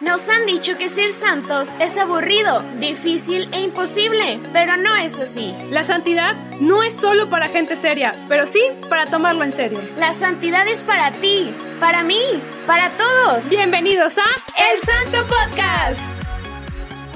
Nos han dicho que ser santos es aburrido, difícil e imposible, pero no es así. La santidad no es solo para gente seria, pero sí para tomarlo en serio. La santidad es para ti, para mí, para todos. Bienvenidos a El Santo Podcast.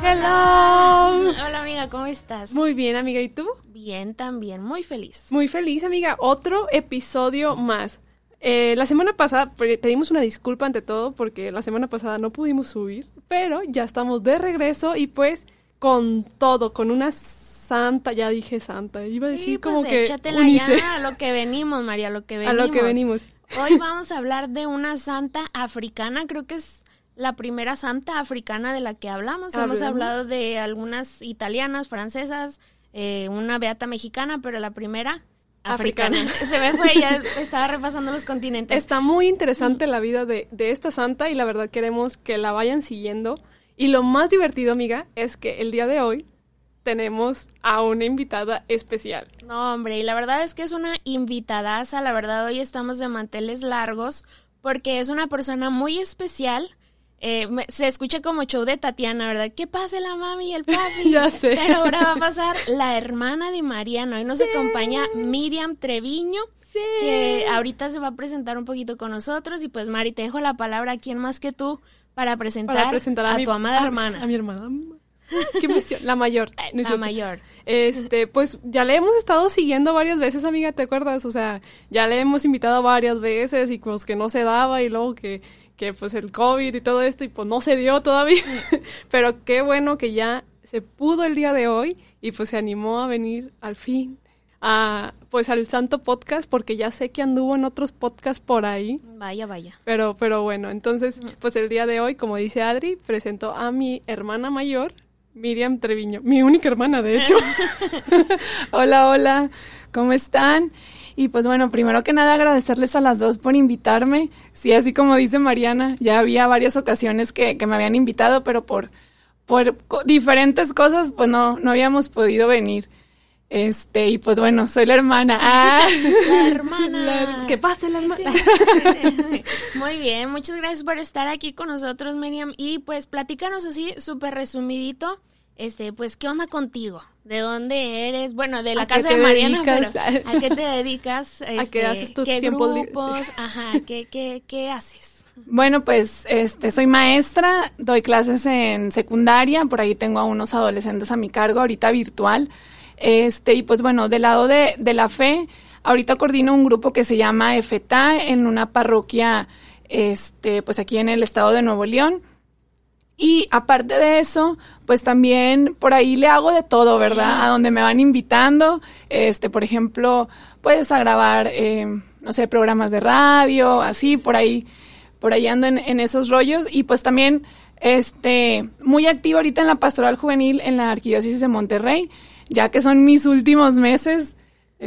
Hello. Hola amiga, ¿cómo estás? Muy bien, amiga, ¿y tú? Bien, también, muy feliz. Muy feliz, amiga. Otro episodio más. Eh, la semana pasada pedimos una disculpa ante todo porque la semana pasada no pudimos subir, pero ya estamos de regreso y pues con todo, con una santa, ya dije santa, iba a decir pues como que échatela ya a lo que venimos, María, a lo que venimos. A lo que venimos. Hoy vamos a hablar de una santa africana, creo que es la primera santa africana de la que hablamos. Hemos hablado de algunas italianas, francesas, eh, una beata mexicana, pero la primera africana. Se me fue, ya estaba repasando los continentes. Está muy interesante la vida de, de, esta santa y la verdad queremos que la vayan siguiendo. Y lo más divertido, amiga, es que el día de hoy tenemos a una invitada especial. No, hombre, y la verdad es que es una invitadaza. La verdad, hoy estamos de manteles largos porque es una persona muy especial eh, se escucha como show de Tatiana, ¿verdad? Que pase la mami y el papi. ya sé. Pero ahora va a pasar la hermana de Mariano. Hoy nos acompaña Miriam Treviño. Sí. Que ahorita se va a presentar un poquito con nosotros. Y pues, Mari, te dejo la palabra a quién más que tú para presentar, a, tu amada hermana. A mi hermana. Qué emoción. La mayor. la mayor. Este, pues ya le hemos estado siguiendo varias veces, amiga, ¿te acuerdas? O sea, ya le hemos invitado varias veces y pues que no se daba y luego que que pues el COVID y todo esto y pues no se dio todavía, pero qué bueno que ya se pudo el día de hoy y pues se animó a venir al fin a pues al Santo Podcast porque ya sé que anduvo en otros podcasts por ahí. Vaya, vaya. Pero pero bueno, entonces pues el día de hoy, como dice Adri, presento a mi hermana mayor, Miriam Treviño, mi única hermana de hecho. hola, hola. ¿Cómo están? Y pues bueno, primero que nada agradecerles a las dos por invitarme. Sí, así como dice Mariana, ya había varias ocasiones que, que me habían invitado, pero por, por diferentes cosas, pues no, no habíamos podido venir. Este, y pues bueno, soy la hermana. Ah. La hermana. que pase la hermana. Muy bien, muchas gracias por estar aquí con nosotros, Miriam. Y pues platícanos así, súper resumidito este, pues, ¿qué onda contigo? ¿De dónde eres? Bueno, de la casa de Mariana, pero ¿a qué te dedicas? ¿A qué haces tus ¿qué grupos? Ajá, ¿qué, qué, qué haces? Bueno, pues, este, soy maestra, doy clases en secundaria, por ahí tengo a unos adolescentes a mi cargo, ahorita virtual. Este, y pues bueno, del lado de, de la fe, ahorita coordino un grupo que se llama EFETA en una parroquia, este, pues aquí en el estado de Nuevo León y aparte de eso, pues también por ahí le hago de todo, ¿verdad? A donde me van invitando, este, por ejemplo, puedes a grabar, eh, no sé, programas de radio, así, por ahí, por ahí ando en, en esos rollos. Y pues también, este, muy activo ahorita en la pastoral juvenil en la Arquidiócesis de Monterrey, ya que son mis últimos meses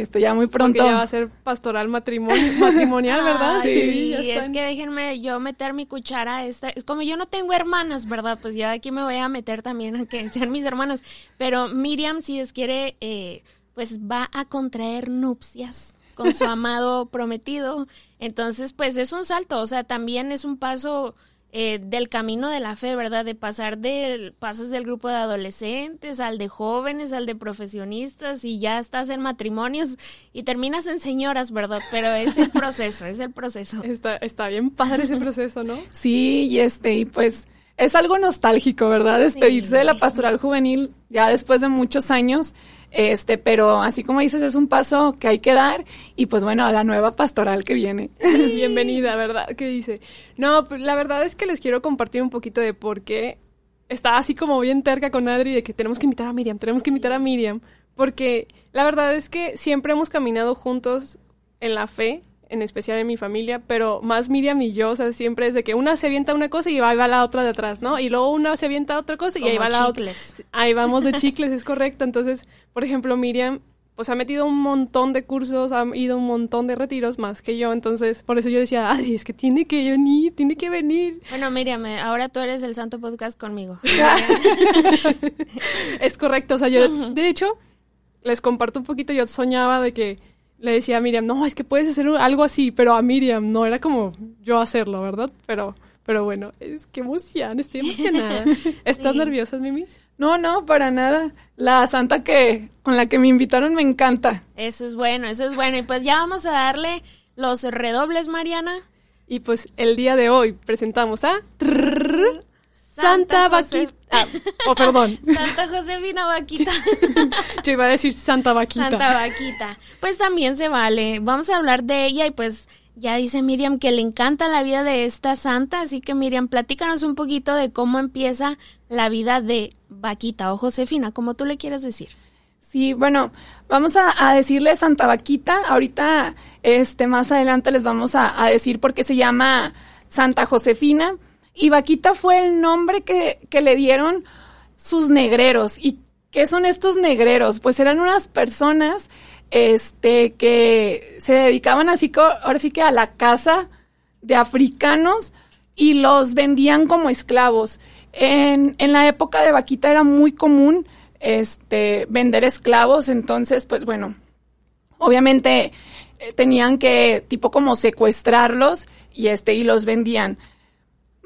este, ya muy pronto. ya va a ser pastoral matrimonio, matrimonial, ¿verdad? sí, es que déjenme yo meter mi cuchara. Esta, es como yo no tengo hermanas, ¿verdad? Pues ya aquí me voy a meter también a que sean mis hermanas. Pero Miriam, si es quiere, eh, pues va a contraer nupcias con su amado prometido. Entonces, pues es un salto, o sea, también es un paso eh, del camino de la fe, ¿verdad? De pasar del, pasas del grupo de adolescentes al de jóvenes, al de profesionistas y ya estás en matrimonios y terminas en señoras, ¿verdad? Pero es el proceso, es el proceso. Está, está bien padre ese proceso, ¿no? Sí, y este, y pues es algo nostálgico, ¿verdad? Despedirse de la pastoral juvenil ya después de muchos años. Este, pero así como dices, es un paso que hay que dar y pues bueno, a la nueva pastoral que viene. Bienvenida, ¿verdad? ¿Qué dice? No, pues, la verdad es que les quiero compartir un poquito de por qué está así como bien terca con Adri de que tenemos que invitar a Miriam, tenemos que invitar a Miriam, porque la verdad es que siempre hemos caminado juntos en la fe en especial en mi familia, pero más Miriam y yo, o sea, siempre es de que una se avienta una cosa y ahí va la otra de atrás, ¿no? Y luego una se avienta otra cosa y ahí va la otra. Ahí vamos de chicles, es correcto. Entonces, por ejemplo, Miriam, pues ha metido un montón de cursos, ha ido un montón de retiros más que yo, entonces por eso yo decía, ay, es que tiene que venir, tiene que venir. Bueno, Miriam, eh, ahora tú eres el santo podcast conmigo. es correcto, o sea, yo, de hecho, les comparto un poquito, yo soñaba de que le decía a Miriam, no, es que puedes hacer algo así, pero a Miriam no era como yo hacerlo, ¿verdad? Pero Pero bueno, es que emoción, estoy emocionada. ¿Estás Sí. nerviosa, Mimis? No, no, para nada. La santa que con la que me invitaron me encanta. Eso es bueno, eso es bueno. Y pues ya vamos a darle los redobles, Mariana. Y pues el día de hoy presentamos a Santa Jose- Vaquita. Ah, oh, perdón. Santa Josefina Vaquita. Yo iba a decir Santa Vaquita. Santa Vaquita. Pues también se vale. Vamos a hablar de ella y pues ya dice Miriam que le encanta la vida de esta santa, así que Miriam, platícanos un poquito de cómo empieza la vida de Vaquita o Josefina, como tú le quieres decir. Sí, bueno, vamos a, a decirle Santa Vaquita. Ahorita, este, más adelante les vamos a, a decir por qué se llama Santa Josefina. Y Vaquita fue el nombre que, que le dieron sus negreros. ¿Y qué son estos negreros? Pues eran unas personas, este, que se dedicaban así, ahora sí que a la caza de africanos y los vendían como esclavos. En, en la época de Vaquita era muy común este, vender esclavos, entonces, pues bueno, obviamente eh, tenían que tipo como secuestrarlos y este y los vendían.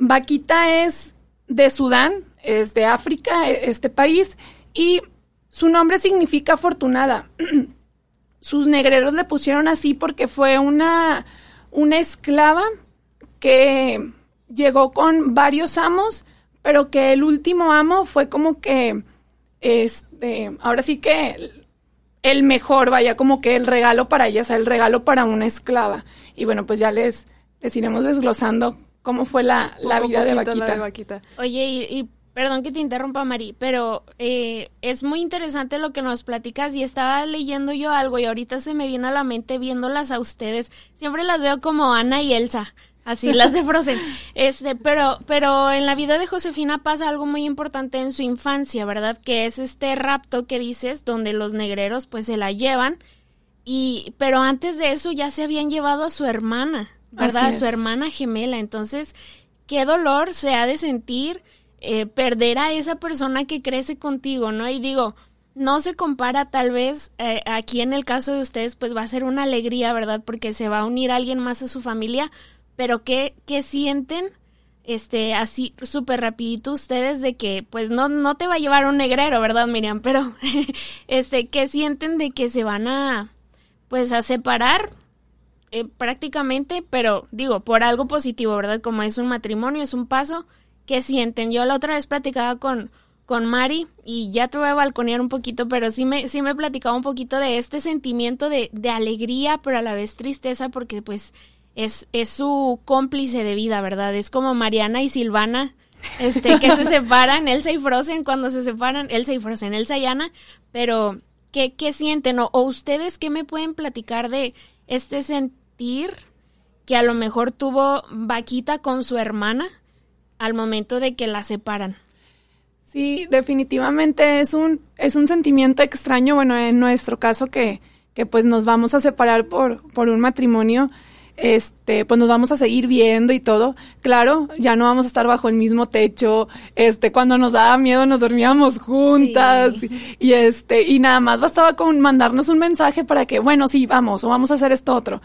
Vaquita es de Sudán, es de África, e- este país, y su nombre significa afortunada. Sus negreros le pusieron así porque fue una, una esclava que llegó con varios amos, pero que el último amo fue como que, este, ahora sí que el mejor, vaya, como que el regalo para ella, o sea, el regalo para una esclava. Y bueno, pues ya les, les iremos desglosando cómo fue la, la vida de Vaquita. la de Vaquita. Oye, y, y perdón que te interrumpa, Mari, pero eh, es muy interesante lo que nos platicas y estaba leyendo yo algo y ahorita se me vino a la mente viéndolas a ustedes. Siempre las veo como Ana y Elsa. Así las de Frozen. Este, pero, pero en la vida de Josefina pasa algo muy importante en su infancia, ¿verdad? Que es este rapto que dices, donde los negreros pues se la llevan. Y, pero antes de eso ya se habían llevado a su hermana, ¿verdad? A su hermana gemela. Entonces, qué dolor se ha de sentir eh, perder a esa persona que crece contigo, ¿no? Y digo, no se compara tal vez eh, aquí en el caso de ustedes, pues va a ser una alegría, ¿verdad? Porque se va a unir alguien más a su familia, pero ¿qué, qué sienten? Este, así súper rapidito ustedes de que, pues no, no te va a llevar un negrero, ¿verdad, Miriam? Pero, este, ¿qué sienten de que se van a, pues a separar eh, prácticamente, pero digo, por algo positivo, ¿verdad? Como es un matrimonio, es un paso que sienten. Yo la otra vez platicaba con, con Mari y ya te voy a balconear un poquito, pero sí me, sí me platicaba un poquito de este sentimiento de, de alegría, pero a la vez tristeza, porque pues es, es su cómplice de vida, ¿verdad? Es como Mariana y Silvana, este, que se separan, Elsa y Frozen cuando se separan, Elsa y Frozen, Elsa y Ana, pero ¿qué, qué sienten? O, o ustedes qué me pueden platicar de este sentir que a lo mejor tuvo Vaquita con su hermana al momento de que la separan? Sí, definitivamente es un, es un sentimiento extraño, bueno, en nuestro caso que, que pues nos vamos a separar por, por un matrimonio, este, pues nos vamos a seguir viendo y todo. Claro, ya no vamos a estar bajo el mismo techo, este, cuando nos daba miedo nos dormíamos juntas Sí. y este, y nada más bastaba con mandarnos un mensaje para que, bueno, sí, vamos, o vamos a hacer esto otro.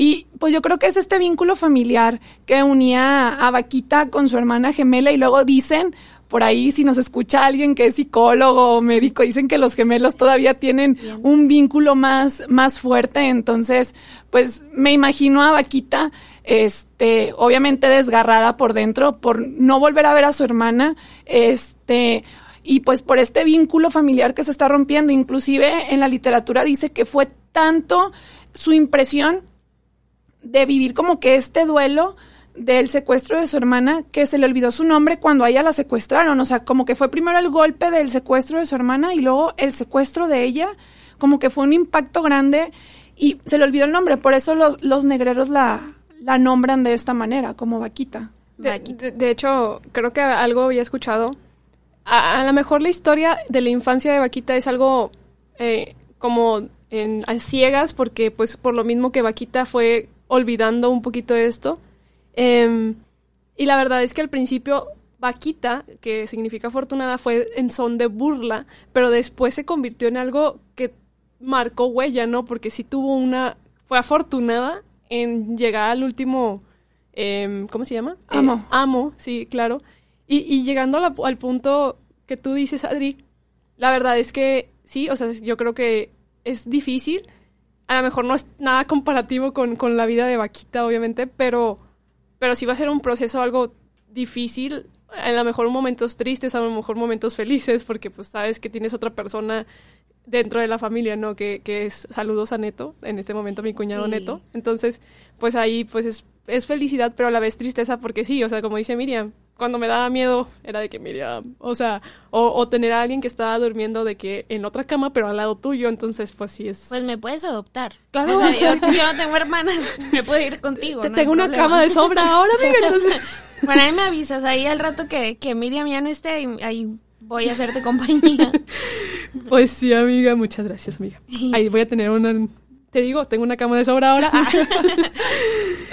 Y pues yo creo que es este vínculo familiar que unía a Vaquita con su hermana gemela y luego dicen, por ahí si nos escucha alguien que es psicólogo o médico, dicen que los gemelos todavía tienen un vínculo más, más fuerte. Entonces, pues me imagino a Vaquita, este, obviamente desgarrada por dentro, por no volver a ver a su hermana, este, y pues por este vínculo familiar que se está rompiendo. Inclusive en la literatura dice que fue tanto su impresión de vivir como que este duelo del secuestro de su hermana que se le olvidó su nombre cuando a ella la secuestraron. O sea, como que fue primero el golpe del secuestro de su hermana y luego el secuestro de ella, como que fue un impacto grande y se le olvidó el nombre. Por eso los, los negreros la, la nombran de esta manera, como vaquita. De, Vaquita. de- de hecho, creo que algo había escuchado. A, a lo mejor la historia de la infancia de Vaquita es algo eh, como en, a ciegas, porque pues por lo mismo que Vaquita fue olvidando un poquito de esto. Em, y la verdad es que al principio Vaquita, que significa afortunada, fue en son de burla, pero después se convirtió en algo que marcó huella, ¿no? Porque sí tuvo una... fue afortunada en llegar al último em, ¿cómo se llama? Eh, Amo. amo, sí, claro. Y, y llegando la- al punto que tú dices, Adri, la verdad es que sí, o sea, yo creo que es difícil. A lo mejor no es nada comparativo con, con la vida de Vaquita, obviamente, pero, pero sí va a ser un proceso algo difícil. A lo mejor momentos tristes, a lo mejor momentos felices, porque pues sabes que tienes otra persona dentro de la familia, ¿no? Que, que es saludos a Neto, en este momento mi cuñado Sí. Neto. Entonces, pues ahí pues es, es felicidad, pero a la vez tristeza, porque sí, o sea, como dice Miriam, cuando me daba miedo era de que Miriam, o sea, o, o tener a alguien que estaba durmiendo de que en otra cama, pero al lado tuyo, entonces pues sí es... Pues me puedes adoptar. Claro. O sea, yo, yo no tengo hermanas, me puedo ir contigo. Te no tengo una problema. cama de sobra ahora, amiga, entonces... Bueno, ahí me avisas, ahí al rato que, que Miriam ya no esté, ahí, ahí voy a hacerte compañía. Pues sí, amiga, muchas gracias, amiga. Ahí voy a tener una... Te digo, tengo una cama de sobra ahora.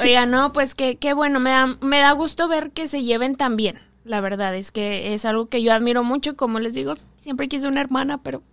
Oiga, no, pues que qué bueno, me da, me da gusto ver que se lleven tan bien. La verdad es que es algo que yo admiro mucho, como les digo, siempre quise una hermana, pero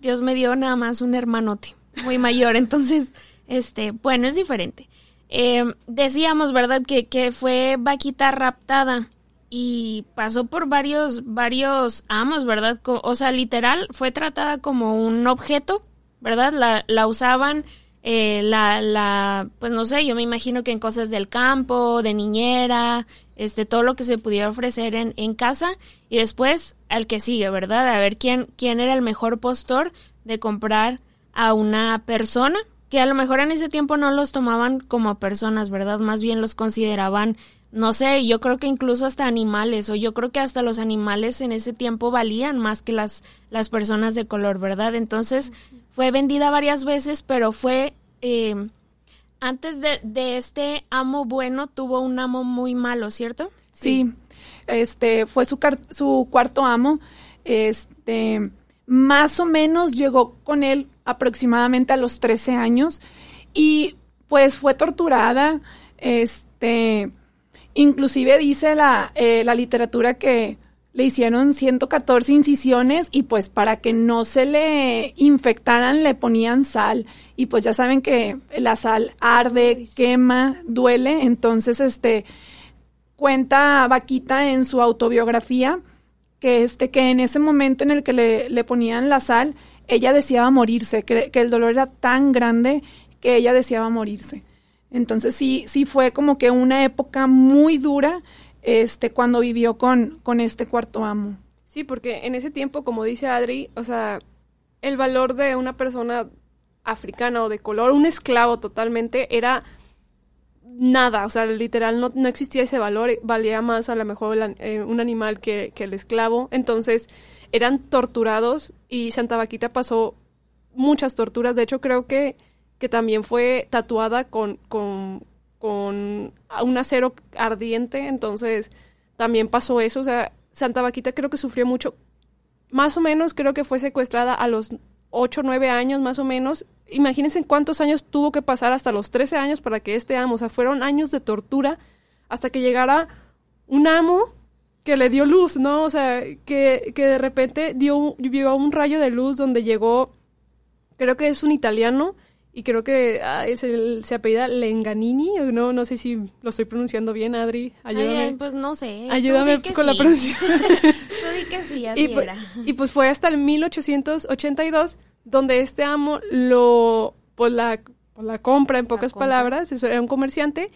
Dios me dio nada más un hermanote muy mayor, entonces, este, bueno, es diferente. Eh, decíamos, ¿verdad? Que, que fue vaquita raptada y pasó por varios, varios amos, ¿verdad? O sea, literal, fue tratada como un objeto, ¿verdad? La, la usaban, eh, la, la, pues no sé, yo me imagino que en cosas del campo, de niñera, este, todo lo que se pudiera ofrecer en, en casa y después al que sigue, ¿verdad? A ver quién, quién era el mejor postor de comprar a una persona que a lo mejor en ese tiempo no los tomaban como personas, ¿verdad? Más bien los consideraban, no sé, yo creo que incluso hasta animales, o yo creo que hasta los animales en ese tiempo valían más que las, las personas de color, ¿verdad? Entonces fue vendida varias veces, pero fue, eh, antes de, este amo bueno, tuvo un amo muy malo, ¿cierto? Sí, este fue su, su cuarto amo. Este, más o menos llegó con él aproximadamente a los 13 años y pues fue torturada. Este, inclusive dice la, eh, la literatura que le hicieron 114 incisiones y pues para que no se le infectaran le ponían sal. Y pues ya saben que la sal arde, quema, duele, entonces este cuenta Vaquita en su autobiografía que este que en ese momento en el que le, le ponían la sal, ella deseaba morirse, que, que el dolor era tan grande que ella deseaba morirse. Entonces sí, sí fue como que una época muy dura este cuando vivió con, con este cuarto amo. Sí, porque en ese tiempo, como dice Adri, o sea, el valor de una persona africana o de color, un esclavo totalmente, era nada, o sea, literal no, no existía ese valor, valía más a lo mejor eh, un animal que, que el esclavo, entonces eran torturados y Santa Vaquita pasó muchas torturas, de hecho creo que, que también fue tatuada con, con, con un acero ardiente, entonces también pasó eso, o sea, Santa Vaquita creo que sufrió mucho, más o menos creo que fue secuestrada a los 8 o 9 años más o menos. Imagínense cuántos años tuvo que pasar hasta los 13 años para que este amo, o sea, fueron años de tortura hasta que llegara un amo que le dio luz, ¿no? O sea, que, que de repente dio, un rayo de luz donde llegó, creo que es un italiano, y creo que ah, se, se apellida Lenganini, o no, no sé si lo estoy pronunciando bien, Adri, ayúdame. Ay, ay, pues no sé. Ayúdame con la pronunciación. Que sí, así y, pues, era. y pues fue hasta el 1882 donde este amo lo pues la, pues la compra en pocas compra. palabras, eso era un comerciante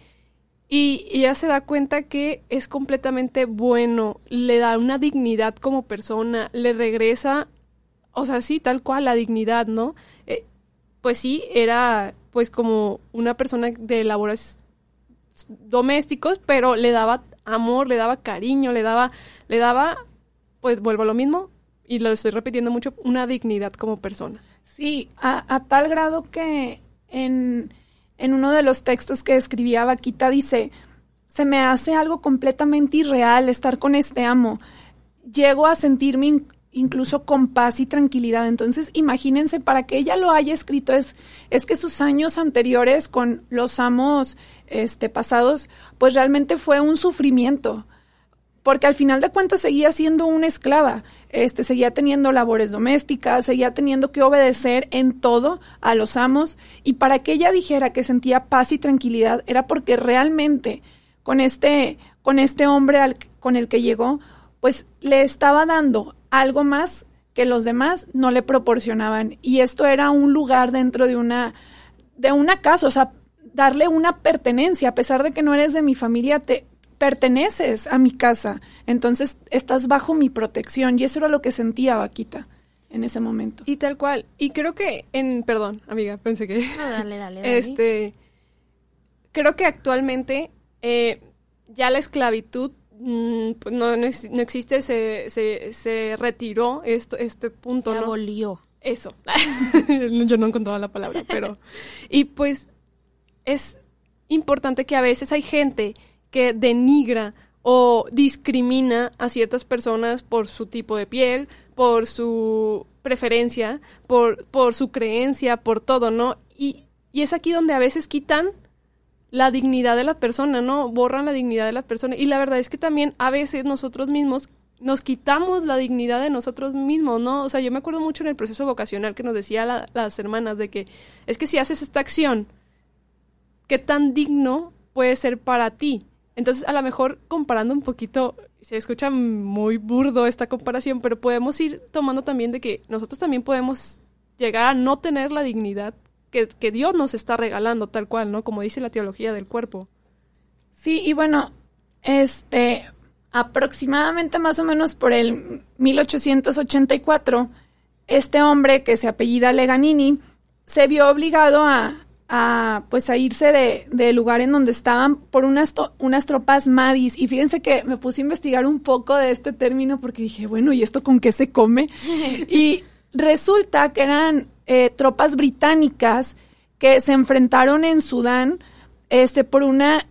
y, y ella se da cuenta que es completamente bueno, le da una dignidad como persona, le regresa, o sea, sí, tal cual la dignidad, ¿no? Eh, pues sí, era pues como una persona de labores domésticos, pero le daba amor, le daba cariño, le daba, le daba, pues vuelvo a lo mismo, y lo estoy repitiendo mucho, una dignidad como persona. Sí, a, tal grado que en, en uno de los textos que escribía Vaquita dice, se me hace algo completamente irreal estar con este amo. Llego a sentirme incluso con paz y tranquilidad. Entonces, imagínense, para que ella lo haya escrito, es, que sus años anteriores con los amos este, pasados, pues realmente fue un sufrimiento porque al final de cuentas seguía siendo una esclava, este, seguía teniendo labores domésticas, seguía teniendo que obedecer en todo a los amos, y para que ella dijera que sentía paz y tranquilidad era porque realmente con este, con este hombre con el que llegó, pues le estaba dando algo más que los demás no le proporcionaban. Y esto era un lugar dentro de una, de una casa, o sea, darle una pertenencia, a pesar de que no eres de mi familia, te perteneces a mi casa. Entonces estás bajo mi protección. Y eso era lo que sentía Vaquita en ese momento. Y tal cual. Y creo que en, perdón, amiga, pensé que... No, dale, dale, dale. Este, creo que actualmente eh, ya la esclavitud pues no, no, no existe, se, se, se, retiró esto, este punto. Se ¿no? abolió. Eso. Yo no encontraba la palabra, pero... Y pues es importante que a veces hay gente que denigra o discrimina a ciertas personas por su tipo de piel, por su preferencia, por, por su creencia, por todo, ¿no? Y, y es aquí donde a veces quitan la dignidad de la persona, ¿no? Borran la dignidad de la persona. Y la verdad es que también a veces nosotros mismos nos quitamos la dignidad de nosotros mismos, ¿no? O sea, yo me acuerdo mucho en el proceso vocacional que nos decía la, las hermanas de que es que si haces esta acción, ¿qué tan digno puede ser para ti? Entonces, a lo mejor comparando un poquito, se escucha muy burdo esta comparación, pero podemos ir tomando también de que nosotros también podemos llegar a no tener la dignidad que, que Dios nos está regalando, tal cual, ¿no? Como dice la teología del cuerpo. Sí, y bueno, este, aproximadamente más o menos por el 1884, este hombre que se apellida Leganini se vio obligado a, a pues a irse de, del lugar en donde estaban por unas, unas tropas madis. Y fíjense que me puse a investigar un poco de este término porque dije, bueno, ¿y esto con qué se come? y resulta que eran eh, tropas británicas que se enfrentaron en Sudán este, por una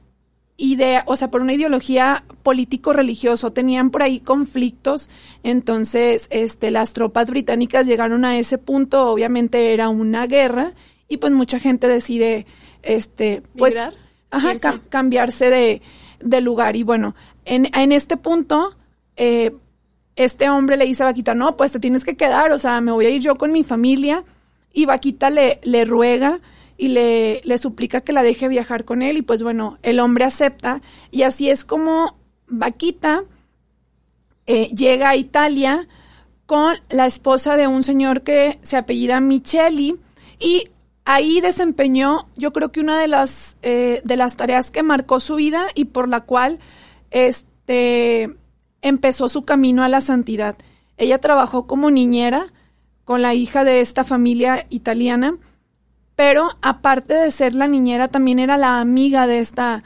idea, o sea, por una ideología político-religioso, tenían por ahí conflictos, entonces este, las tropas británicas llegaron a ese punto, obviamente era una guerra, y pues mucha gente decide este pues ajá, ca cambiarse de, de, lugar. Y bueno en, en este punto eh, este hombre le dice a Vaquita no pues te tienes que quedar. O sea me voy a ir yo con mi familia y Vaquita le, le ruega y le, le suplica que la deje viajar con él y pues bueno el hombre acepta y así es como Vaquita eh, llega a Italia con la esposa de un señor que se apellida Micheli y ahí desempeñó, yo creo que una de las, eh, de las tareas que marcó su vida y por la cual este, empezó su camino a la santidad. Ella trabajó como niñera con la hija de esta familia italiana, pero aparte de ser la niñera, también era la amiga de esta,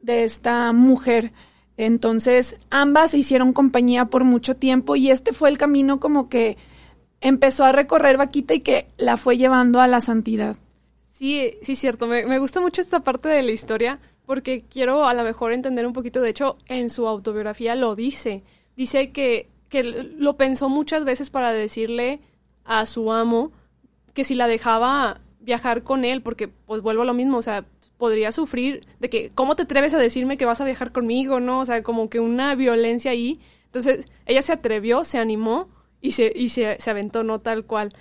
de esta mujer. Entonces, ambas hicieron compañía por mucho tiempo y este fue el camino como que empezó a recorrer Vaquita y que la fue llevando a la santidad. Sí, sí, cierto. Me, me, gusta mucho esta parte de la historia porque quiero a lo mejor entender un poquito. De hecho, en su autobiografía lo dice. Dice que, que lo pensó muchas veces para decirle a su amo que si la dejaba viajar con él, porque pues vuelvo a lo mismo, o sea, podría sufrir de que, ¿cómo te atreves a decirme que vas a viajar conmigo? ¿No? O sea, como que una violencia ahí. Entonces, ella se atrevió, se animó y se, y se, se aventó, no tal cual.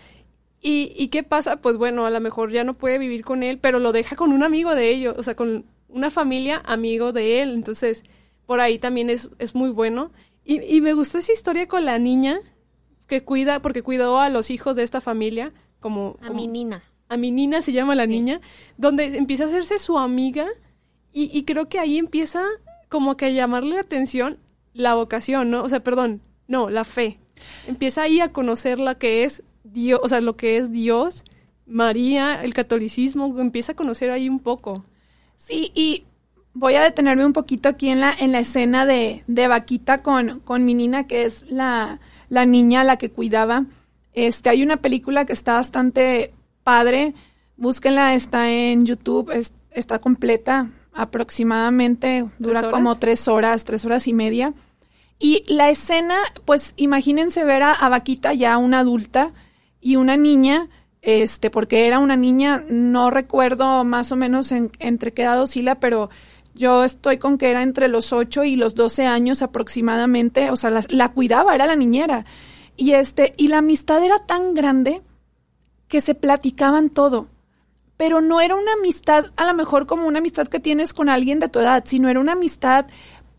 ¿Y, ¿Y qué pasa? Pues bueno, a lo mejor ya no puede vivir con él, pero lo deja con un amigo de ellos, o sea, con una familia amigo de él. Entonces, por ahí también es, es muy bueno. Y, y me gusta esa historia con la niña que cuida, porque cuidó a los hijos de esta familia, como... A como, mi nina. A mi nina se llama la sí. niña, donde empieza a hacerse su amiga y, y creo que ahí empieza como que a llamarle la atención la vocación, ¿no? O sea, perdón, no, la fe. Empieza ahí a conocer la que es Dios, o sea, lo que es Dios, María, el catolicismo, empieza a conocer ahí un poco. Sí, y voy a detenerme un poquito aquí en la, en la escena de, de Vaquita con, con mi nina, que es la, la niña a la que cuidaba. Este, hay una película que está bastante padre, búsquenla, está en YouTube, es, está completa aproximadamente, dura como tres horas, tres horas y media. Y la escena, pues imagínense ver a, a Vaquita ya una adulta, y una niña, este, porque era una niña, no recuerdo más o menos en, entre qué edad oscila, pero yo estoy con que era entre los 8 y los 12 años aproximadamente, o sea, la, la, cuidaba, era la niñera. Y este, y la amistad era tan grande que se platicaban todo. pero no era una amistad a lo mejor como una amistad que tienes con alguien de tu edad, sino era una amistad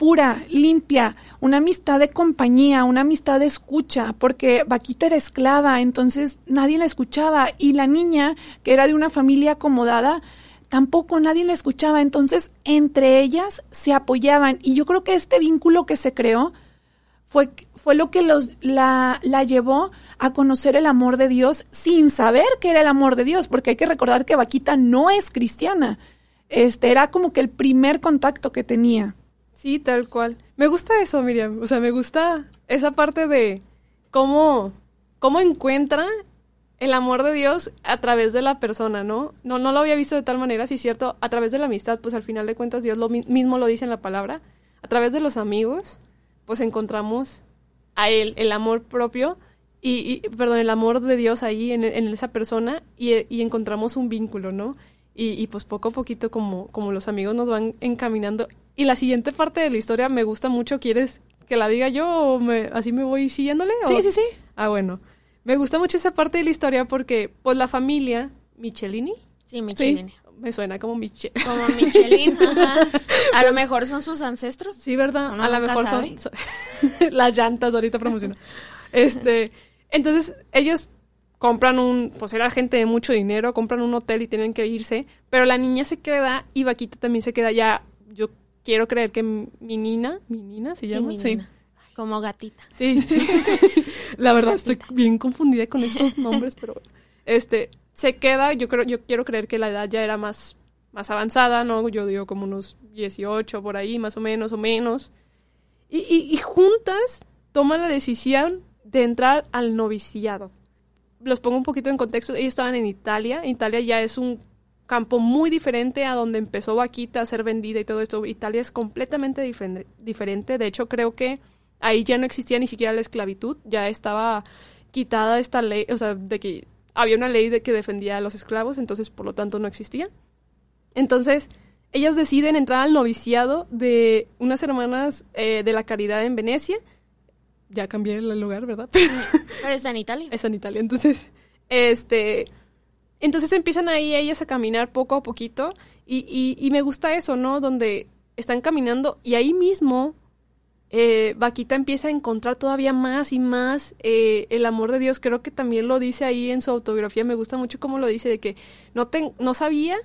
pura, limpia, una amistad de compañía, una amistad de escucha, porque Vaquita era esclava, entonces nadie la escuchaba y la niña, que era de una familia acomodada, tampoco nadie la escuchaba, entonces entre ellas se apoyaban y yo creo que este vínculo que se creó fue, fue lo que los, la, la llevó a conocer el amor de Dios sin saber que era el amor de Dios, porque hay que recordar que Vaquita no es cristiana. Este era como que el primer contacto que tenía. Sí, tal cual. Me gusta eso, Miriam. O sea, me gusta esa parte de cómo, cómo encuentra el amor de Dios a través de la persona, ¿no? No, no lo había visto de tal manera, sí es cierto, a través de la amistad, pues al final de cuentas Dios lo mismo lo dice en la palabra, a través de los amigos, pues encontramos a Él, el amor propio, y, perdón, el amor de Dios ahí en, esa persona, y, encontramos un vínculo, ¿no? Y, pues poco a poquito como, como los amigos nos van encaminando. Y la siguiente parte de la historia me gusta mucho, ¿quieres que la diga yo o me, así me voy siguiéndole? Sí, sí, sí. Ah, bueno. Me gusta mucho esa parte de la historia porque, pues, la familia Michelini. Sí, Michelini me suena como Michel. Como Michelin, ajá. A lo mejor son sus ancestros. Sí, ¿verdad? a lo mejor son, las llantas ahorita promocionan. Este, entonces ellos compran un, pues era gente de mucho dinero, compran un hotel y tienen que irse, pero la niña se queda y Vaquita también se queda ya. Yo quiero creer que mi nina, mi nina se llama, sí, como gatita. Sí, sí. la verdad estoy bien confundida con esos nombres, pero este, se queda, yo creo, yo quiero creer que la edad ya era más, más avanzada, ¿no? Yo digo como unos 18 por ahí, más o menos, o menos. Y, y, juntas toman la decisión de entrar al noviciado. Los pongo un poquito en contexto, ellos estaban en Italia, Italia ya es un campo muy diferente a donde empezó Vaquita a ser vendida y todo esto. Italia es completamente diferente, de hecho creo que ahí ya no existía ni siquiera la esclavitud, ya estaba quitada esta ley, o sea, de que había una ley de que defendía a los esclavos, entonces por lo tanto no existía. Entonces, ellas deciden entrar al noviciado de unas hermanas eh, de la caridad en Venecia. Ya cambié el lugar, ¿verdad? Pero está en Italia. Está en Italia. Entonces, este. Entonces empiezan ahí ellas a caminar poco a poquito. Y, y, y me gusta eso, ¿no? Donde están caminando y ahí mismo eh, Vaquita empieza a encontrar todavía más y más eh, el amor de Dios. Creo que también lo dice ahí en su autobiografía. Me gusta mucho cómo lo dice, de que no, te, no sabía,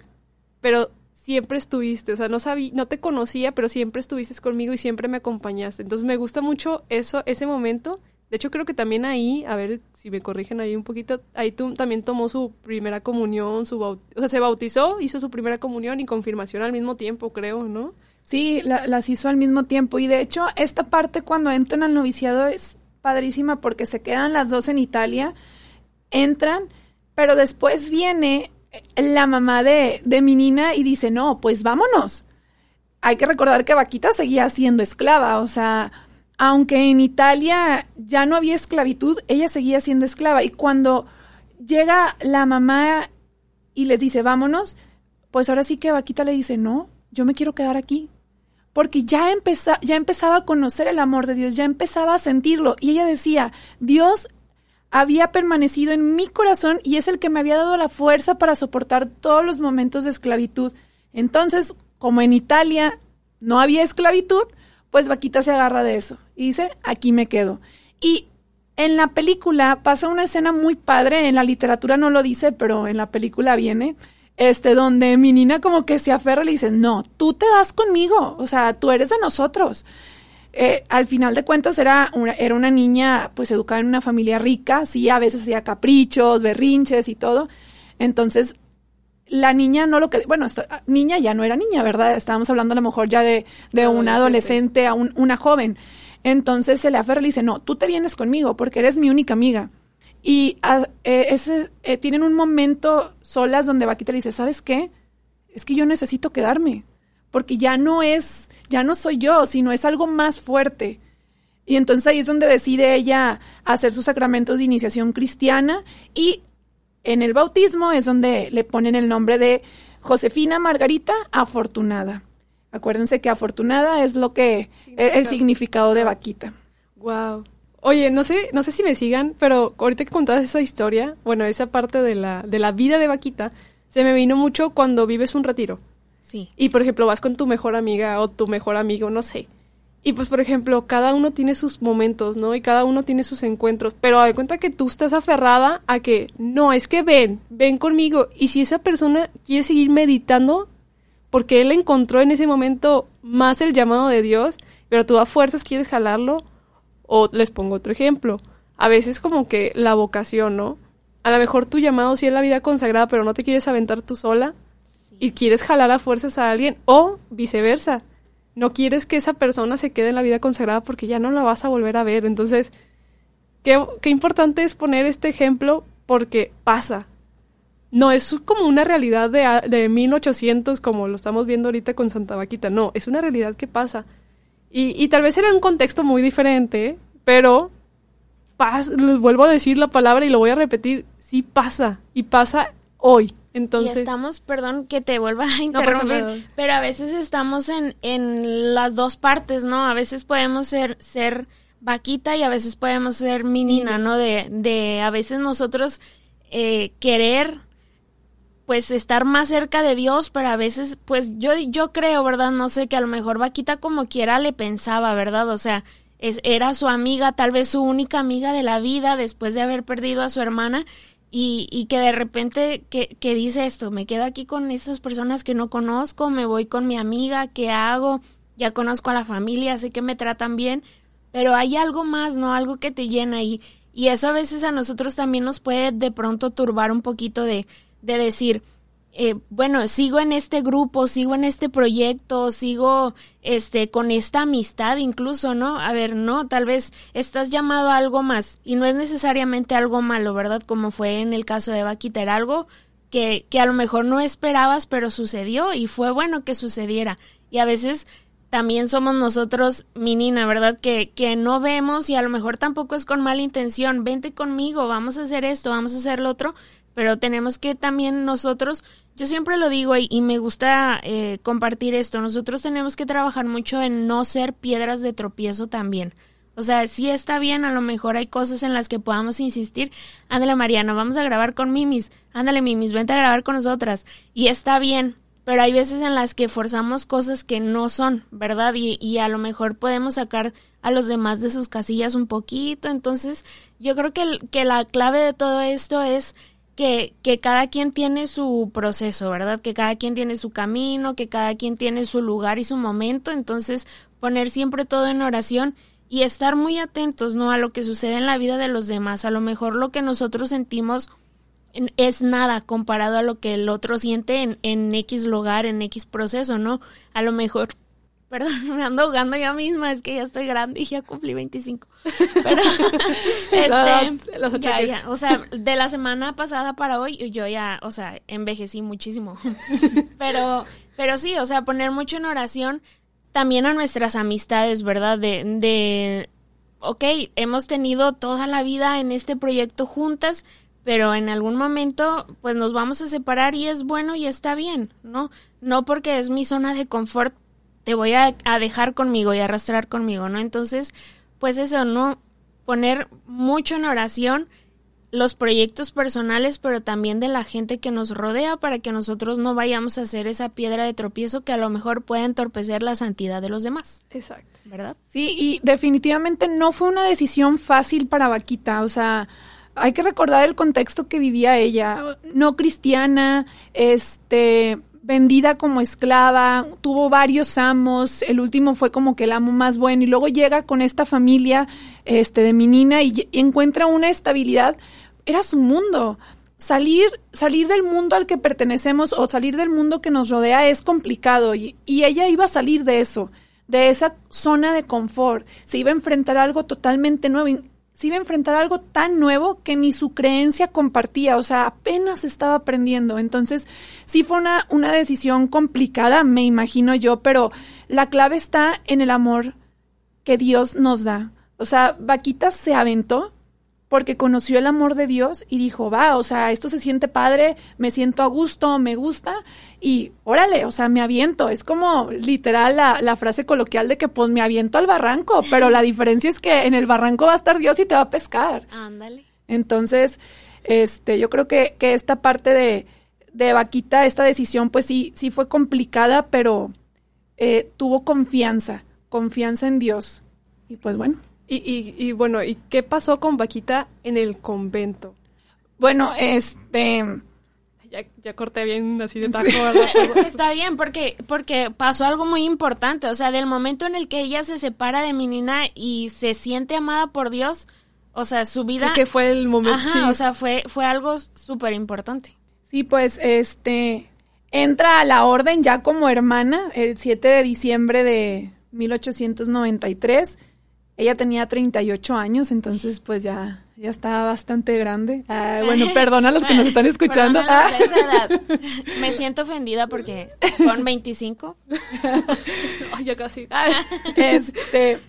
pero siempre estuviste. O sea, no, sabía, no te conocía, pero siempre estuviste conmigo y siempre me acompañaste. Entonces me gusta mucho eso, ese momento. De hecho, creo que también ahí, a ver si me corrigen ahí un poquito, ahí tú, también tomó su primera comunión, su o sea, se bautizó, hizo su primera comunión y confirmación al mismo tiempo, creo, ¿no? Sí, las hizo al mismo tiempo. Y de hecho, esta parte cuando entran al noviciado es padrísima porque se quedan las dos en Italia, entran, pero después viene la mamá de, de mi nina y dice, no, pues vámonos. Hay que recordar que Vaquita seguía siendo esclava, o sea, aunque en Italia ya no había esclavitud, ella seguía siendo esclava. Y cuando llega la mamá y les dice, vámonos, pues ahora sí que Vaquita le dice, no, yo me quiero quedar aquí porque ya, empezaba a conocer el amor de Dios, ya empezaba a sentirlo. Y ella decía, Dios había permanecido en mi corazón y es el que me había dado la fuerza para soportar todos los momentos de esclavitud. Entonces, como en Italia no había esclavitud, pues Vaquita se agarra de eso y dice, aquí me quedo. Y en la película pasa una escena muy padre, en la literatura no lo dice, pero en la película viene, este, donde mi nina como que se aferra y le dice, no, tú te vas conmigo, o sea, tú eres de nosotros. Eh, al final de cuentas era una, era una niña pues educada en una familia rica, sí, a veces hacía caprichos, berrinches y todo. Entonces, la niña no lo que, bueno, niña ya no era niña, ¿verdad? Estábamos hablando a lo mejor ya de, de una adolescente a una joven. Entonces se le aferra y le dice, no, tú te vienes conmigo porque eres mi única amiga. Y ah, eh, ese, eh, tienen un momento solas donde Vaquita le dice, ¿sabes qué? Es que yo necesito quedarme, porque ya no es, ya no soy yo, sino es algo más fuerte. Y entonces ahí es donde decide ella hacer sus sacramentos de iniciación cristiana y en el bautismo es donde le ponen el nombre de Josefina Margarita Afortunada. Acuérdense que afortunada es lo que el, significado de vaquita. Wow. Oye, no sé, no sé si me sigan, pero ahorita que contabas esa historia, bueno, esa parte de la, de la vida de Vaquita, se me vino mucho cuando vives un retiro. Sí. Y por ejemplo, vas con tu mejor amiga o tu mejor amigo, no sé. Y pues, por ejemplo, cada uno tiene sus momentos, ¿no? Y cada uno tiene sus encuentros. Pero de cuenta que tú estás aferrada a que, no, es que ven, ven conmigo. Y si esa persona quiere seguir meditando, porque él encontró en ese momento más el llamado de Dios, pero tú a fuerzas quieres jalarlo, o les pongo otro ejemplo. A veces como que la vocación, ¿no? A lo mejor tu llamado sí es la vida consagrada, pero no te quieres aventar tú sola y quieres jalar a fuerzas a alguien o viceversa. No quieres que esa persona se quede en la vida consagrada porque ya no la vas a volver a ver. Entonces, qué, qué importante es poner este ejemplo porque pasa. No es como una realidad de, de 1800 como lo estamos viendo ahorita con Santa Vaquita. No, es una realidad que pasa. Y, y tal vez era un contexto muy diferente, pero les vuelvo a decir la palabra y lo voy a repetir, sí pasa y pasa hoy. Entonces, y estamos, perdón que te vuelva a interrumpir, pero a veces estamos en, en las dos partes, ¿no? A veces podemos ser, ser vaquita y a veces podemos ser minina, ¿no? De, de a veces nosotros eh, querer pues estar más cerca de Dios, pero a veces, pues yo, yo creo, ¿verdad? No sé, que a lo mejor Vaquita como quiera le pensaba, ¿verdad? O sea, es, era su amiga, tal vez su única amiga de la vida después de haber perdido a su hermana y, y que de repente que, que dice esto, me quedo aquí con estas personas que no conozco, me voy con mi amiga, ¿qué hago? Ya conozco a la familia, sé que me tratan bien, pero hay algo más, ¿no? Algo que te llena y, y eso a veces a nosotros también nos puede de pronto turbar un poquito de, de decir, eh, bueno, sigo en este grupo, sigo en este proyecto, sigo este con esta amistad incluso, ¿no? A ver, no, tal vez estás llamado a algo más y no es necesariamente algo malo, ¿verdad? Como fue en el caso de Vaquita, era algo que, que a lo mejor no esperabas, pero sucedió y fue bueno que sucediera. Y a veces también somos nosotros, mi nina, ¿verdad? Que, que no vemos y a lo mejor tampoco es con mala intención, vente conmigo, vamos a hacer esto, vamos a hacer lo otro, pero tenemos que también nosotros, yo siempre lo digo y, y me gusta eh, compartir esto, nosotros tenemos que trabajar mucho en no ser piedras de tropiezo también. O sea, sí está bien, a lo mejor hay cosas en las que podamos insistir. Ándale, Mariana, vamos a grabar con Mimis. Ándale, Mimis, vente a grabar con nosotras. Y está bien, pero hay veces en las que forzamos cosas que no son, ¿verdad? Y, y a lo mejor podemos sacar a los demás de sus casillas un poquito. Entonces, yo creo que, que la clave de todo esto es que, que cada quien tiene su proceso, ¿verdad? Que cada quien tiene su camino, que cada quien tiene su lugar y su momento, entonces poner siempre todo en oración y estar muy atentos, ¿no? A lo que sucede en la vida de los demás. A lo mejor lo que nosotros sentimos es nada comparado a lo que el otro siente en, en X lugar, en X proceso, ¿no? A lo mejor Perdón, me ando ahogando yo misma, es que ya estoy grande y ya cumplí 25. Pero, este, los ya, ya, o sea, de la semana pasada para hoy, yo ya, o sea, envejecí muchísimo. Pero, pero sí, o sea, poner mucho en oración también a nuestras amistades, ¿verdad? De, de, ok, hemos tenido toda la vida en este proyecto juntas, pero en algún momento, pues nos vamos a separar y es bueno y está bien, ¿no? No porque es mi zona de confort te voy a, a, dejar conmigo y arrastrar conmigo, ¿no? Entonces, pues eso, ¿no? Poner mucho en oración los proyectos personales, pero también de la gente que nos rodea para que nosotros no vayamos a ser esa piedra de tropiezo que a lo mejor puede entorpecer la santidad de los demás. Exacto. ¿Verdad? Sí, y definitivamente no fue una decisión fácil para Vaquita, o sea, hay que recordar el contexto que vivía ella, no cristiana, este, vendida como esclava, tuvo varios amos, el último fue como que el amo más bueno y luego llega con esta familia este de Minina y, y encuentra una estabilidad, era su mundo. Salir, salir del mundo al que pertenecemos o salir del mundo que nos rodea es complicado y, y ella iba a salir de eso, de esa zona de confort, se iba a enfrentar a algo totalmente nuevo se iba a enfrentar algo tan nuevo que ni su creencia compartía, o sea, apenas estaba aprendiendo. Entonces, sí fue una, una decisión complicada, me imagino yo, pero la clave está en el amor que Dios nos da. O sea, Vaquita se aventó porque conoció el amor de Dios y dijo, va, o sea, esto se siente padre, me siento a gusto, me gusta y órale, o sea, me aviento. Es como literal la, la, frase coloquial de que pues me aviento al barranco, pero la diferencia es que en el barranco va a estar Dios y te va a pescar. Ándale. Entonces, este, yo creo que, que esta parte de, de Vaquita, esta decisión, pues sí, sí fue complicada, pero eh, tuvo confianza, confianza en Dios. Y pues bueno. Y, y, y bueno, ¿y qué pasó con Vaquita en el convento? Bueno, este ya, ya corté bien así de taco, Está bien, porque, porque pasó algo muy importante. O sea, del momento en el que ella se separa de mi nina y se siente amada por Dios, o sea, su vida. Que fue el momento. Ajá, o sea, fue, fue algo súper importante. Sí, pues, este. Entra a la orden ya como hermana el 7 de diciembre de 1893. Ella tenía 38 años, entonces, pues ya ya está bastante grande. Ah, bueno, perdona a los que nos están escuchando. Ah. Me siento ofendida porque con 25. Ay, ya casi. Este,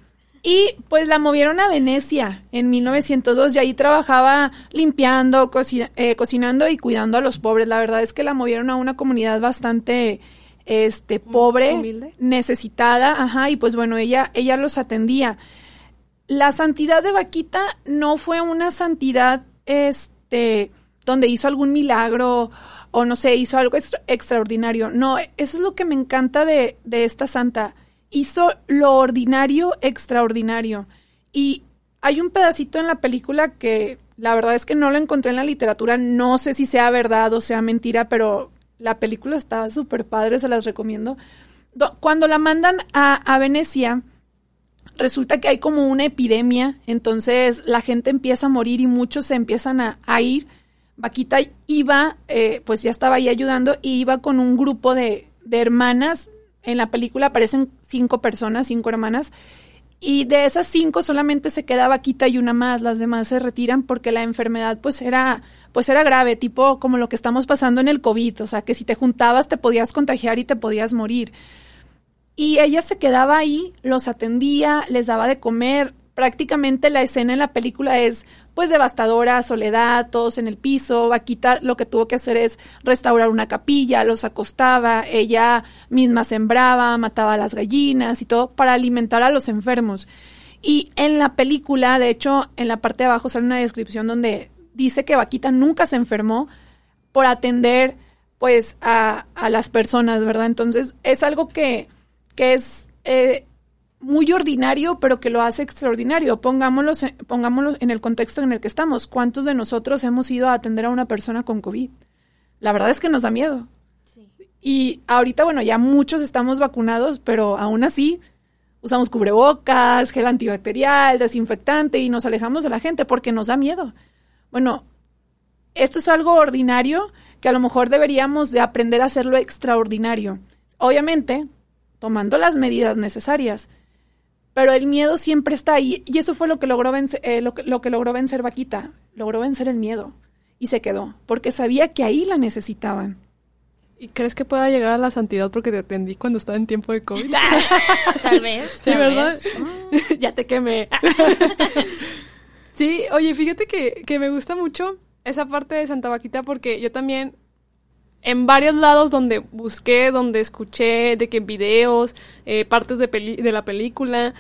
y pues la movieron a Venecia en 1902 y ahí trabajaba limpiando, eh, cocinando y cuidando a los pobres. La verdad es que la movieron a una comunidad bastante este pobre, necesitada, ajá, y pues bueno, ella ella los atendía la santidad de Vaquita no fue una santidad, este, donde hizo algún milagro o no sé, hizo algo extraordinario. No, eso es lo que me encanta de, de esta santa. Hizo lo ordinario extraordinario. Y hay un pedacito en la película que la verdad es que no lo encontré en la literatura. No sé si sea verdad o sea mentira, pero la película está súper padre, se las recomiendo. Cuando la mandan a, a Venecia, resulta que hay como una epidemia, entonces la gente empieza a morir y muchos se empiezan a, ir. Vaquita iba, eh, pues ya estaba ahí ayudando y iba con un grupo de, de hermanas. En la película aparecen cinco personas, cinco hermanas. Y de esas cinco solamente se queda Vaquita y una más, las demás se retiran porque la enfermedad pues era, pues era grave, tipo como lo que estamos pasando en el COVID, o sea que si te juntabas te podías contagiar y te podías morir. Y ella se quedaba ahí, los atendía, les daba de comer. Prácticamente la escena en la película es pues devastadora, soledad, todos en el piso. Vaquita lo que tuvo que hacer es restaurar una capilla, los acostaba, ella misma sembraba, mataba a las gallinas y todo para alimentar a los enfermos. Y en la película, de hecho, en la parte de abajo sale una descripción donde dice que Vaquita nunca se enfermó por atender pues a, a las personas, ¿verdad? Entonces es algo que que es eh, muy ordinario, pero que lo hace extraordinario. Pongámoslo, pongámoslo en el contexto en el que estamos. ¿Cuántos de nosotros hemos ido a atender a una persona con COVID? La verdad es que nos da miedo. Y ahorita, bueno, ya muchos estamos vacunados, pero aún así usamos cubrebocas, gel antibacterial, desinfectante y nos alejamos de la gente porque nos da miedo. Bueno, esto es algo ordinario que a lo mejor deberíamos de aprender a hacerlo extraordinario. Obviamente, tomando las medidas necesarias. Pero el miedo siempre está ahí y eso fue lo que logró vencer, eh, lo, que logró vencer Vaquita, logró vencer el miedo y se quedó, porque sabía que ahí la necesitaban. ¿Y crees que pueda llegar a la santidad porque te atendí cuando estaba en tiempo de COVID? tal vez. Sí, ¿verdad? ya te quemé. sí, oye, fíjate que, que me gusta mucho esa parte de Santa Vaquita porque yo también en varios lados donde busqué, donde escuché, de que videos, eh, partes de, de la película,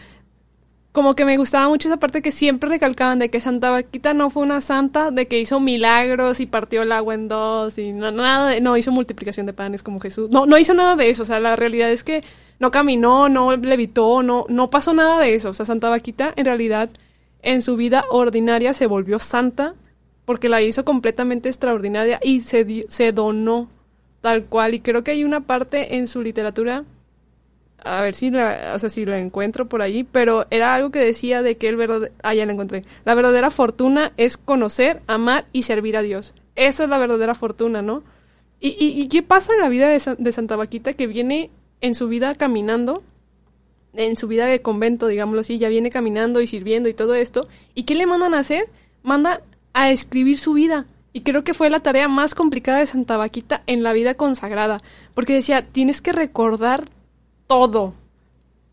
como que me gustaba mucho esa parte que siempre recalcaban de que Santa Vaquita no fue una santa, de que hizo milagros y partió el agua en dos y no, nada de, no hizo multiplicación de panes como Jesús. No, no hizo nada de eso, o sea, la realidad es que no caminó, no levitó, no, no pasó nada de eso. O sea, Santa Vaquita en realidad en su vida ordinaria se volvió santa porque la hizo completamente extraordinaria y se, se donó tal cual. Y creo que hay una parte en su literatura, a ver si la, o sea, si la encuentro por ahí, pero era algo que decía de que el verdadero, ah, ya la encontré. La verdadera fortuna es conocer, amar y servir a Dios. Esa es la verdadera fortuna, ¿no? ¿Y, y, qué pasa en la vida de, de Santa Vaquita que viene en su vida caminando? en su vida de convento, digámoslo así, ya viene caminando y sirviendo y todo esto. ¿Y qué le mandan a hacer? Manda a escribir su vida. Y creo que fue la tarea más complicada de Santa Vaquita en la vida consagrada, porque decía, tienes que recordar todo,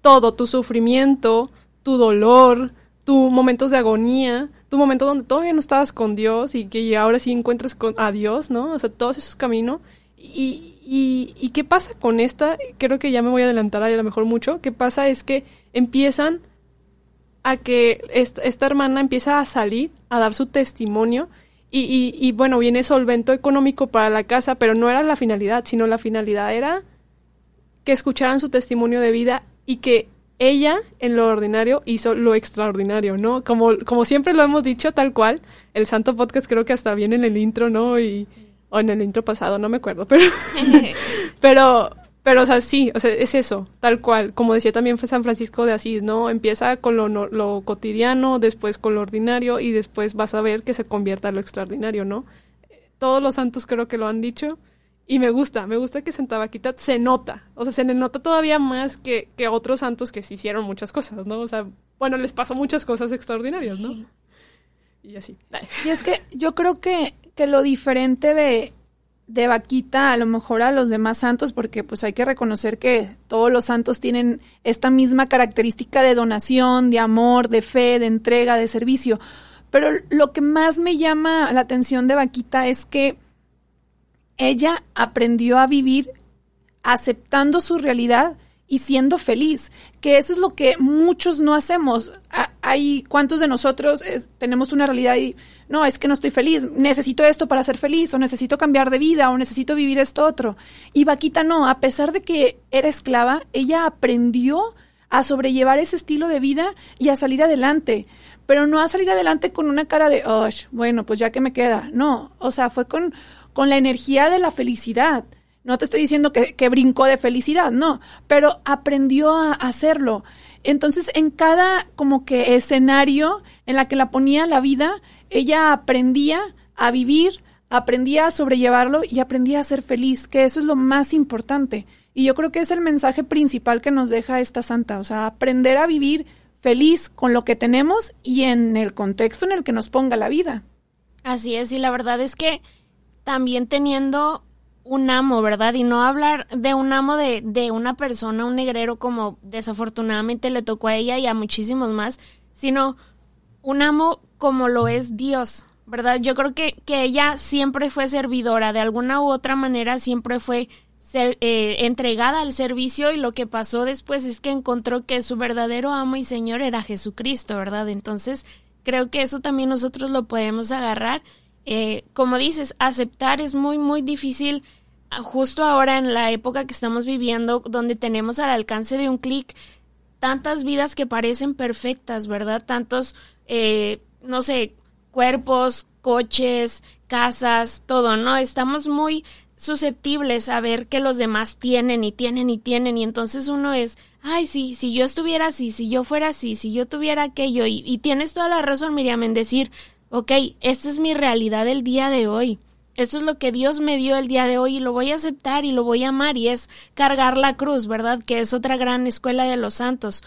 todo, tu sufrimiento, tu dolor, tus momentos de agonía, tu momento donde todavía no estabas con Dios y que ahora sí encuentras con, a Dios, ¿no? O sea, todos esos caminos. Y, y, y, qué pasa con esta? Creo que ya me voy a adelantar a lo mejor mucho. ¿Qué pasa? Es que empiezan a que esta, esta hermana empieza a salir, a dar su testimonio y, y, bueno, viene solvento económico para la casa, pero no era la finalidad, sino la finalidad era que escucharan su testimonio de vida y que ella en lo ordinario hizo lo extraordinario, ¿no? Como, como siempre lo hemos dicho, tal cual, el Santo Podcast creo que hasta viene en el intro, ¿no? Y, o en el intro pasado, no me acuerdo, pero, pero, pero, o sea, sí, o sea, es eso, tal cual. Como decía también fue San Francisco de Asís, ¿no? Empieza con lo, lo cotidiano, después con lo ordinario y después vas a ver que se convierta en lo extraordinario, ¿no? Todos los santos creo que lo han dicho y me gusta, me gusta que Santa Vaquita se nota, o sea, se le nota todavía más que, que otros santos que sí hicieron muchas cosas, ¿no? O sea, bueno, les pasó muchas cosas extraordinarias, ¿no? Y así. Y es que yo creo que, que lo diferente de, de Vaquita a lo mejor a los demás santos, porque pues hay que reconocer que todos los santos tienen esta misma característica de donación, de amor, de fe, de entrega, de servicio. Pero lo que más me llama la atención de Vaquita es que ella aprendió a vivir aceptando su realidad y siendo feliz, que eso es lo que muchos no hacemos. Hay cuántos de nosotros tenemos una realidad y no, es que no estoy feliz, necesito esto para ser feliz o necesito cambiar de vida o necesito vivir esto otro. Y Vaquita no, a pesar de que era esclava, ella aprendió a sobrellevar ese estilo de vida y a salir adelante. Pero no a salir adelante con una cara de, oh, bueno, pues ya que me queda. No, o sea, fue con, con la energía de la felicidad no te estoy diciendo que, que brincó de felicidad, no, pero aprendió a hacerlo. Entonces, en cada como que escenario en la que la ponía la vida, ella aprendía a vivir, aprendía a sobrellevarlo y aprendía a ser feliz, que eso es lo más importante. Y yo creo que es el mensaje principal que nos deja esta santa, o sea, aprender a vivir feliz con lo que tenemos y en el contexto en el que nos ponga la vida. Así es, y la verdad es que también teniendo un amo, ¿verdad? Y no hablar de un amo de, de una persona, un negrero como desafortunadamente le tocó a ella y a muchísimos más, sino un amo como lo es Dios, ¿verdad? Yo creo que, que ella siempre fue servidora, de alguna u otra manera siempre fue eh, entregada al servicio y lo que pasó después es que encontró que su verdadero amo y Señor era Jesucristo, ¿verdad? Entonces creo que eso también nosotros lo podemos agarrar eh, como dices, aceptar es muy, muy difícil ah, justo ahora en la época que estamos viviendo, donde tenemos al alcance de un clic tantas vidas que parecen perfectas, ¿verdad? Tantos, eh, no sé, cuerpos, coches, casas, todo, ¿no? Estamos muy susceptibles a ver que los demás tienen y tienen y tienen y entonces uno es, ay, sí, si yo estuviera así, si yo fuera así, si yo tuviera aquello y, y tienes toda la razón, Miriam, en decir, ok, esta es mi realidad el día de hoy. Esto es lo que Dios me dio el día de hoy y lo voy a aceptar y lo voy a amar y es cargar la cruz, ¿verdad? Que es otra gran escuela de los santos.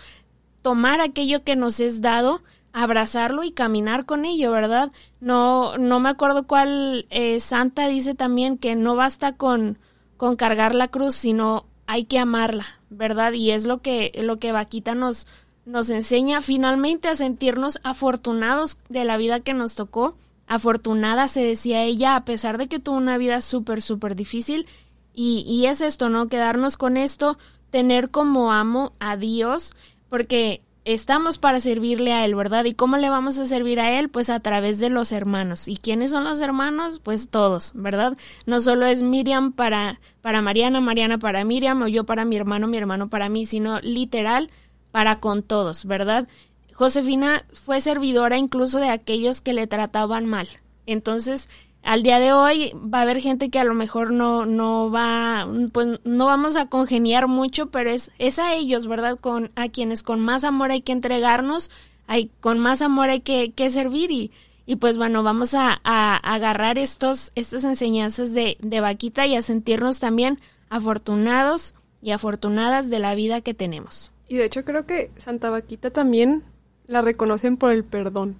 Tomar aquello que nos es dado, abrazarlo y caminar con ello, ¿verdad? No, no me acuerdo cuál eh, santa dice también que no basta con, con cargar la cruz, sino hay que amarla, ¿verdad? Y es lo que, lo que Vaquita nos, nos enseña finalmente a sentirnos afortunados de la vida que nos tocó. Afortunada, se decía ella, a pesar de que tuvo una vida súper, súper difícil. Y, y es esto, ¿no? Quedarnos con esto, tener como amo a Dios, porque estamos para servirle a Él, ¿verdad? ¿Y cómo le vamos a servir a Él? Pues a través de los hermanos. ¿Y quiénes son los hermanos? Pues todos, ¿verdad? No solo es Miriam para, para Mariana, Mariana para Miriam, o yo para mi hermano, mi hermano para mí, sino literal para con todos, ¿verdad? Josefina fue servidora incluso de aquellos que le trataban mal. Entonces, al día de hoy va a haber gente que a lo mejor no, no va, pues no vamos a congeniar mucho, pero es, es a ellos, ¿verdad? Con, a quienes con más amor hay que entregarnos, hay, con más amor hay que, que servir y, y pues bueno, vamos a, a, agarrar estos, estas enseñanzas de, de Vaquita y a sentirnos también afortunados y afortunadas de la vida que tenemos. Y de hecho creo que Santa Vaquita también la reconocen por el perdón.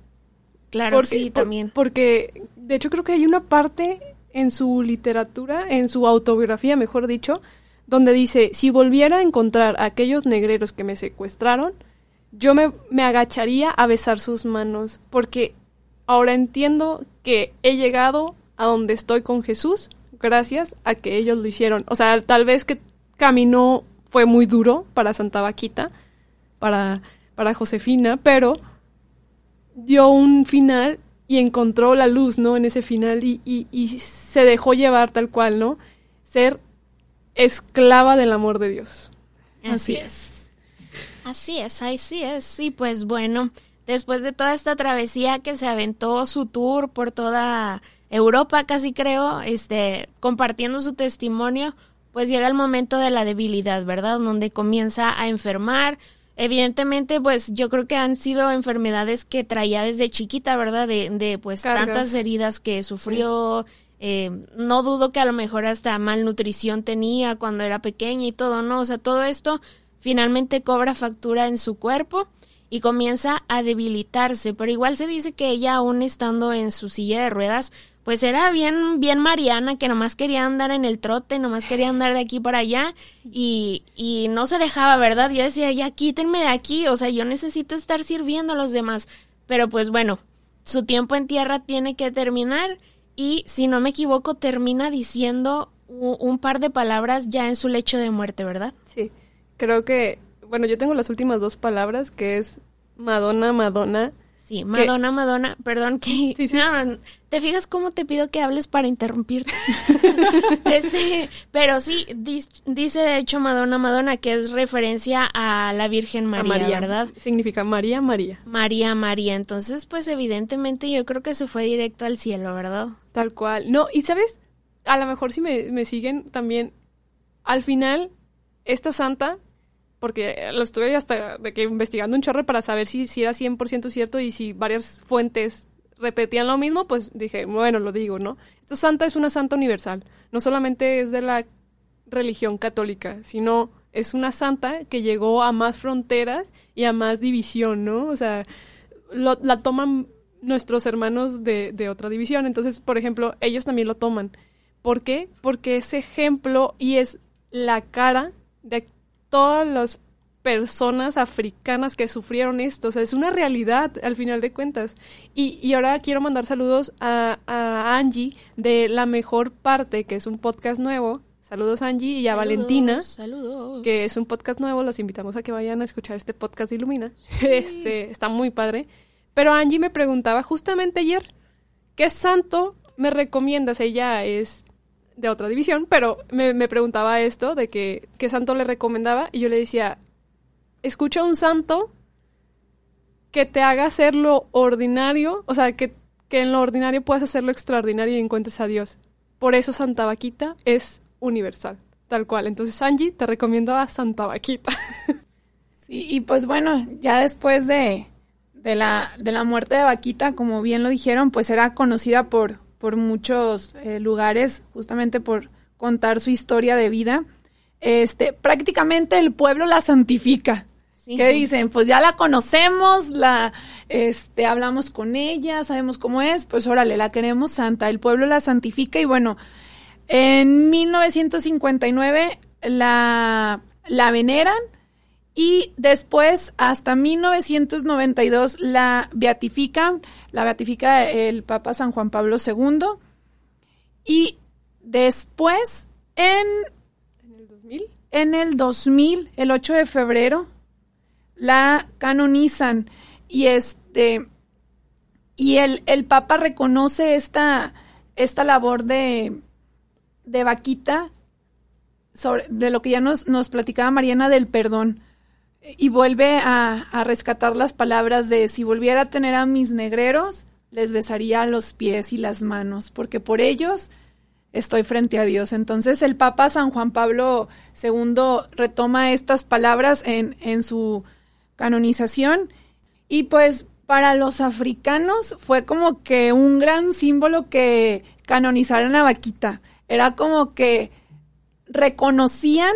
Claro, sí, también. Porque de hecho creo que hay una parte en su literatura, en su autobiografía, mejor dicho, donde dice, si volviera a encontrar a aquellos negreros que me secuestraron, yo me, me agacharía a besar sus manos, porque ahora entiendo que he llegado a donde estoy con Jesús gracias a que ellos lo hicieron. O sea, tal vez que caminó fue muy duro para Santa Vaquita, para, para Josefina, pero dio un final y encontró la luz, ¿no? En ese final y, y, y se dejó llevar tal cual, ¿no? Ser esclava del amor de Dios. Así es. Así es, así es. Y pues bueno, después de toda esta travesía que se aventó su tour por toda Europa, casi creo, este, compartiendo su testimonio, pues llega el momento de la debilidad, ¿verdad? Donde comienza a enfermar. Evidentemente, pues yo creo que han sido enfermedades que traía desde chiquita, ¿verdad? De, de pues Cargas. tantas heridas que sufrió. eh, no dudo que a lo mejor hasta malnutrición tenía cuando era pequeña y todo, ¿no? O sea, todo esto finalmente cobra factura en su cuerpo y comienza a debilitarse, pero igual se dice que ella aún estando en su silla de ruedas, pues era bien, bien Mariana, que nomás quería andar en el trote, nomás quería andar de aquí para allá y, y no se dejaba, ¿verdad? Yo decía, ya quítenme de aquí, o sea, yo necesito estar sirviendo a los demás. Pero pues bueno, su tiempo en tierra tiene que terminar y si no me equivoco termina diciendo un par de palabras ya en su lecho de muerte, ¿verdad? Sí, creo que, bueno, yo tengo las últimas dos palabras, que es Madonna, Madonna. Sí, Madonna, Madonna, perdón que... Sí, sí. No, ¿Te fijas cómo te pido que hables para interrumpirte? este, pero sí, dis- dice de hecho Madonna, Madonna, que es referencia a la Virgen a María, ¿verdad? Significa María, María. María, María. Entonces, pues evidentemente yo creo que se fue directo al cielo, ¿verdad? Tal cual. No, y sabes, a lo mejor si me, me siguen también, al final, esta santa, porque lo estuve hasta de que investigando un chorro para saber si, si era 100% cierto y si varias fuentes repetían lo mismo, pues dije, bueno, lo digo, ¿no? Esta santa es una santa universal. No solamente es de la religión católica, sino es una santa que llegó a más fronteras y a más división, ¿no? O sea, la toman nuestros hermanos de, de otra división. Entonces, por ejemplo, ellos también lo toman. ¿Por qué? Porque es ejemplo y es la cara de todas las personas africanas que sufrieron esto. O sea, es una realidad al final de cuentas. Y, y ahora quiero mandar saludos a, a Angie de La Mejor Parte, que es un podcast nuevo. Saludos Angie y a Valentina Saludos. que es un podcast nuevo, los invitamos a que vayan a escuchar este podcast de Ilumina. Este, está muy padre. Pero Angie me preguntaba justamente ayer, ¿qué santo me recomiendas? Ella es de otra división, pero me, me preguntaba esto, de que, qué santo le recomendaba, y yo le decía, escucha un santo que te haga hacer lo ordinario, o sea, que, que en lo ordinario puedas hacer lo extraordinario y encuentres a Dios. Por eso Santa Vaquita es universal, tal cual. Entonces, Angie, te recomiendo a Santa Vaquita. Sí, y pues bueno, ya después de, de, la, de la muerte de Vaquita, como bien lo dijeron, pues era conocida por, por muchos eh, lugares, justamente por contar su historia de vida. Este, prácticamente el pueblo la santifica. Sí. ¿Qué dicen? Pues ya la conocemos, la, este, hablamos con ella, sabemos cómo es, pues órale, la queremos santa. El pueblo la santifica y bueno, en 1959 la, la veneran y después hasta 1992 la beatifican, la beatifica el Papa San Juan Pablo II y después en ¿En el 2000? en el 2000, el 8 de febrero, la canonizan. Y este y el, el Papa reconoce esta, esta labor de, de vaquita sobre, de lo que ya nos, nos platicaba Mariana del perdón y vuelve a, a rescatar las palabras de si volviera a tener a mis negreros, les besaría los pies y las manos, porque por ellos estoy frente a Dios. Entonces el Papa San Juan Pablo II retoma estas palabras en, en su canonización y pues para los africanos fue como que un gran símbolo que canonizaran a Vaquita. Era como que reconocían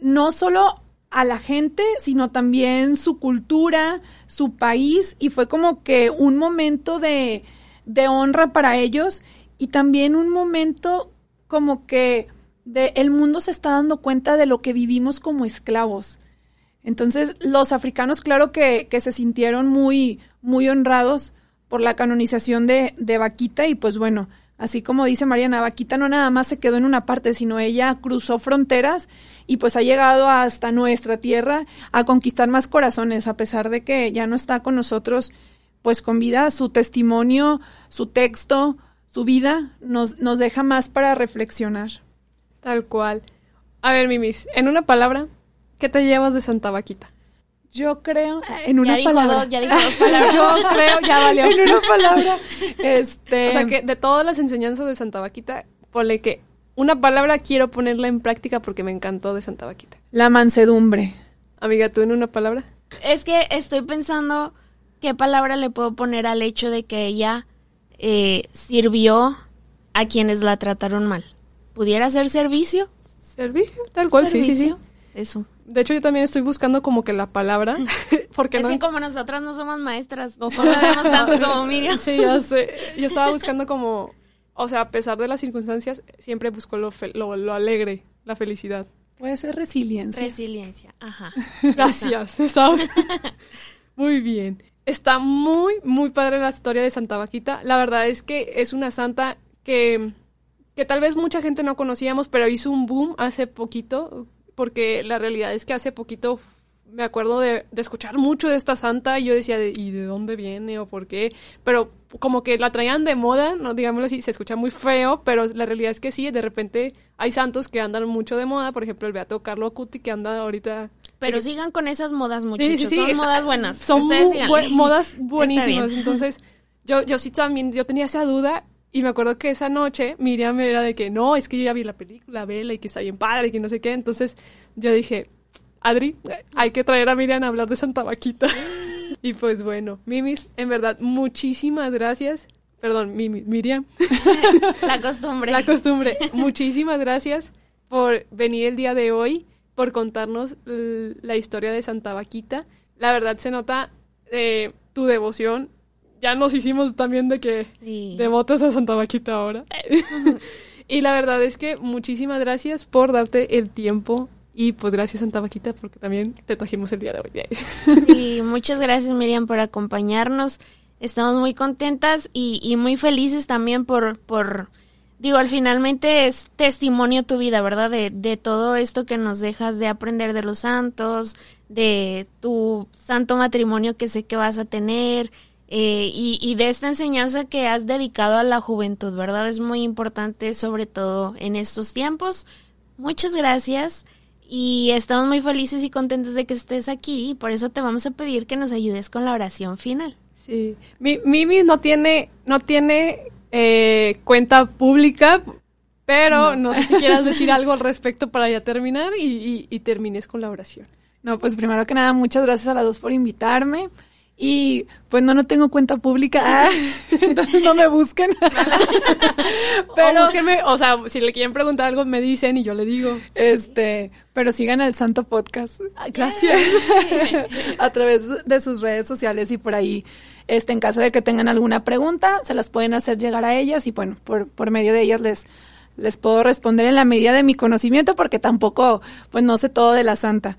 no solo a la gente, sino también su cultura, su país, y fue como que un momento de, de honra para ellos y también un momento como que de, el mundo se está dando cuenta de lo que vivimos como esclavos. Entonces, los africanos, claro que, que se sintieron muy, muy honrados por la canonización de, de Vaquita y pues bueno, así como dice Mariana, Vaquita no nada más se quedó en una parte, sino ella cruzó fronteras y pues ha llegado hasta nuestra tierra a conquistar más corazones, a pesar de que ya no está con nosotros, pues con vida, su testimonio, su texto, su vida, nos, nos deja más para reflexionar. Tal cual. A ver, Mimis, en una palabra, ¿qué te llevas de Santa Vaquita? Yo creo, en una ya dijo palabra. dos, ya dijo dos palabras. Yo creo, ya valió. en una palabra. Este, O sea que de todas las enseñanzas de Santa Vaquita, ponle que una palabra quiero ponerla en práctica porque me encantó de Santa Vaquita. la mansedumbre. Amiga, ¿tú en una palabra? Es que estoy pensando qué palabra le puedo poner al hecho de que ella eh, sirvió a quienes la trataron mal. ¿Pudiera ser servicio? Servicio, tal cual, sí, sí, sí. Servicio. Eso. De hecho, yo también estoy buscando como que la palabra, porque Es no... que como nosotras no somos maestras, No somos- sabemos tanto como Miriam. Sí, ya sé. Yo estaba buscando como, o sea, a pesar de las circunstancias, siempre busco lo, fe- lo, lo alegre, la felicidad. Puede ser resiliencia. Resiliencia, ajá. Gracias. Muy bien. Está muy, muy padre la historia de Santa Vaquita. La verdad es que es una santa que, que tal vez mucha gente no conocíamos, pero hizo un boom hace poquito, porque la realidad es que hace poquito me acuerdo de, de escuchar mucho de esta santa y yo decía, de, ¿y de dónde viene o por qué? Pero como que la traían de moda, no digámoslo así, se escucha muy feo, pero la realidad es que sí, de repente hay santos que andan mucho de moda, por ejemplo el Beato Carlo Acuti que anda ahorita Pero sigan con esas modas, muchachos. Sí, sí, sí, Son está- modas buenas. Son Ustedes mu- síganle. buen- modas buenísimas. Entonces, yo, yo sí también, yo tenía esa duda y me acuerdo que esa noche Miriam era de que no, es que yo ya vi la película, vela y que está bien padre y que no sé qué. Entonces, yo dije, Adri, hay que traer a Miriam a hablar de Santa Vaquita. y pues bueno, Mimis, en verdad, muchísimas gracias. Perdón, Mimi- Miriam. La costumbre. La costumbre. Muchísimas gracias por venir el día de hoy, por contarnos la historia de Santa Vaquita. La verdad se nota eh, tu devoción. Ya nos hicimos también de que Sí. devotas a Santa Vaquita ahora. y la verdad es que muchísimas gracias por darte el tiempo. Y pues gracias Santa Vaquita porque también te trajimos el día de hoy. Sí, muchas gracias Miriam por acompañarnos. Estamos muy contentas y, y muy felices también por, por, digo, al finalmente es testimonio tu vida, ¿verdad? De, de todo esto que nos dejas de aprender de los santos, de tu santo matrimonio que sé que vas a tener eh, y, y de esta enseñanza que has dedicado a la juventud, ¿verdad? Es muy importante, sobre todo en estos tiempos. Muchas gracias. Y estamos muy felices y contentos de que estés aquí y por eso te vamos a pedir que nos ayudes con la oración final. Sí. Mi, Mimi no tiene, no tiene eh, cuenta pública, pero no. sé si quieras decir algo al respecto para ya terminar y, y- y termines con la oración. No, pues primero que nada, muchas gracias a las dos por invitarme. Y pues no, no tengo cuenta pública, ah, entonces no me busquen. Pero, o, búsquenme, o sea, si le quieren preguntar algo, me dicen y yo le digo. este, pero sigan el Santo Podcast Gracias. a través de sus redes sociales y por ahí, este, en caso de que tengan alguna pregunta, se las pueden hacer llegar a ellas y bueno, por, por medio de ellas les, les puedo responder en la medida de mi conocimiento porque tampoco, pues no sé todo de la santa.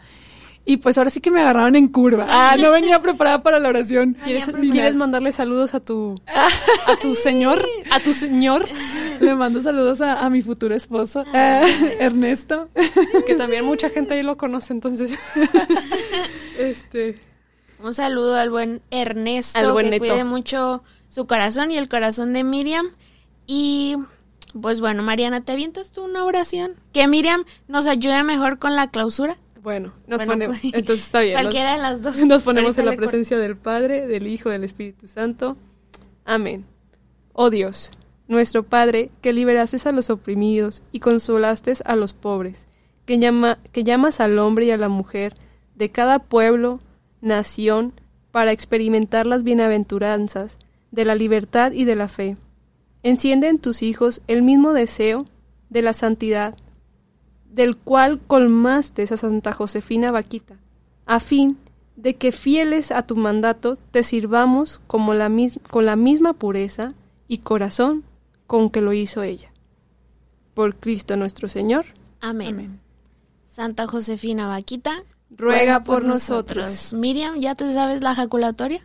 Y pues ahora sí que me agarraron en curva. Ah, no venía preparada para la oración. ¿Quieres, ¿Quieres mandarle saludos a tu, a tu señor? ¿A tu señor? Le mando saludos a, a mi futuro esposo, eh, Ernesto. Que también mucha gente ahí lo conoce, entonces. este. Un saludo al buen Ernesto, Al buen que Neto. cuide mucho su corazón y el corazón de Miriam. Y pues bueno, Mariana, ¿te avientas tú una oración? Que Miriam nos ayude mejor con la clausura. Bueno, nos Bueno, ponemos. pues, Entonces está bien. nos- Cualquiera de las dos. Nos ponemos en la presencia del Padre, del Hijo, del Espíritu Santo. Amén. Oh Dios, nuestro Padre, que liberaste a los oprimidos y consolaste a los pobres, que, llama, que llamas al hombre y a la mujer de cada pueblo, nación, para experimentar las bienaventuranzas de la libertad y de la fe. Enciende en tus hijos el mismo deseo de la santidad, del cual colmaste a Santa Josefina Vaquita, a fin de que fieles a tu mandato te sirvamos como la mis- con la misma pureza y corazón con que lo hizo ella. Por Cristo nuestro Señor, Amén. Amén. Santa Josefina Vaquita, ruega por nosotros. Pues, Miriam, ¿ya te sabes la jaculatoria?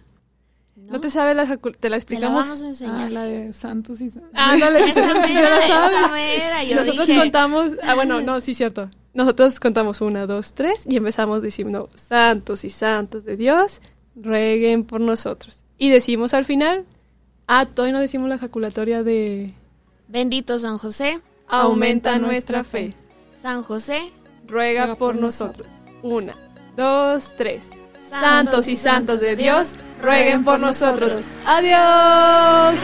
¿no? Te sabe la te la explicamos? Te vamos a enseñar. Ah, la de Santos y Santos. Ah, no, la de Nosotros contamos, ah, bueno, no, sí, cierto. Nosotros contamos una, dos, tres y empezamos diciendo Santos y Santos de Dios, rueguen por nosotros. Y decimos al final, ah, todavía no decimos la ejaculatoria de... Bendito San José, aumenta, nuestra fe. San José, ruega, por, nosotros. Una, dos, tres santos y santos de Dios, rueguen por nosotros. Adiós.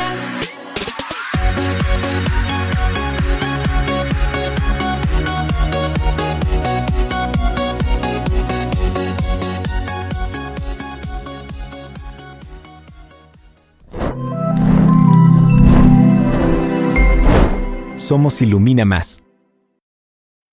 Somos Ilumina Más.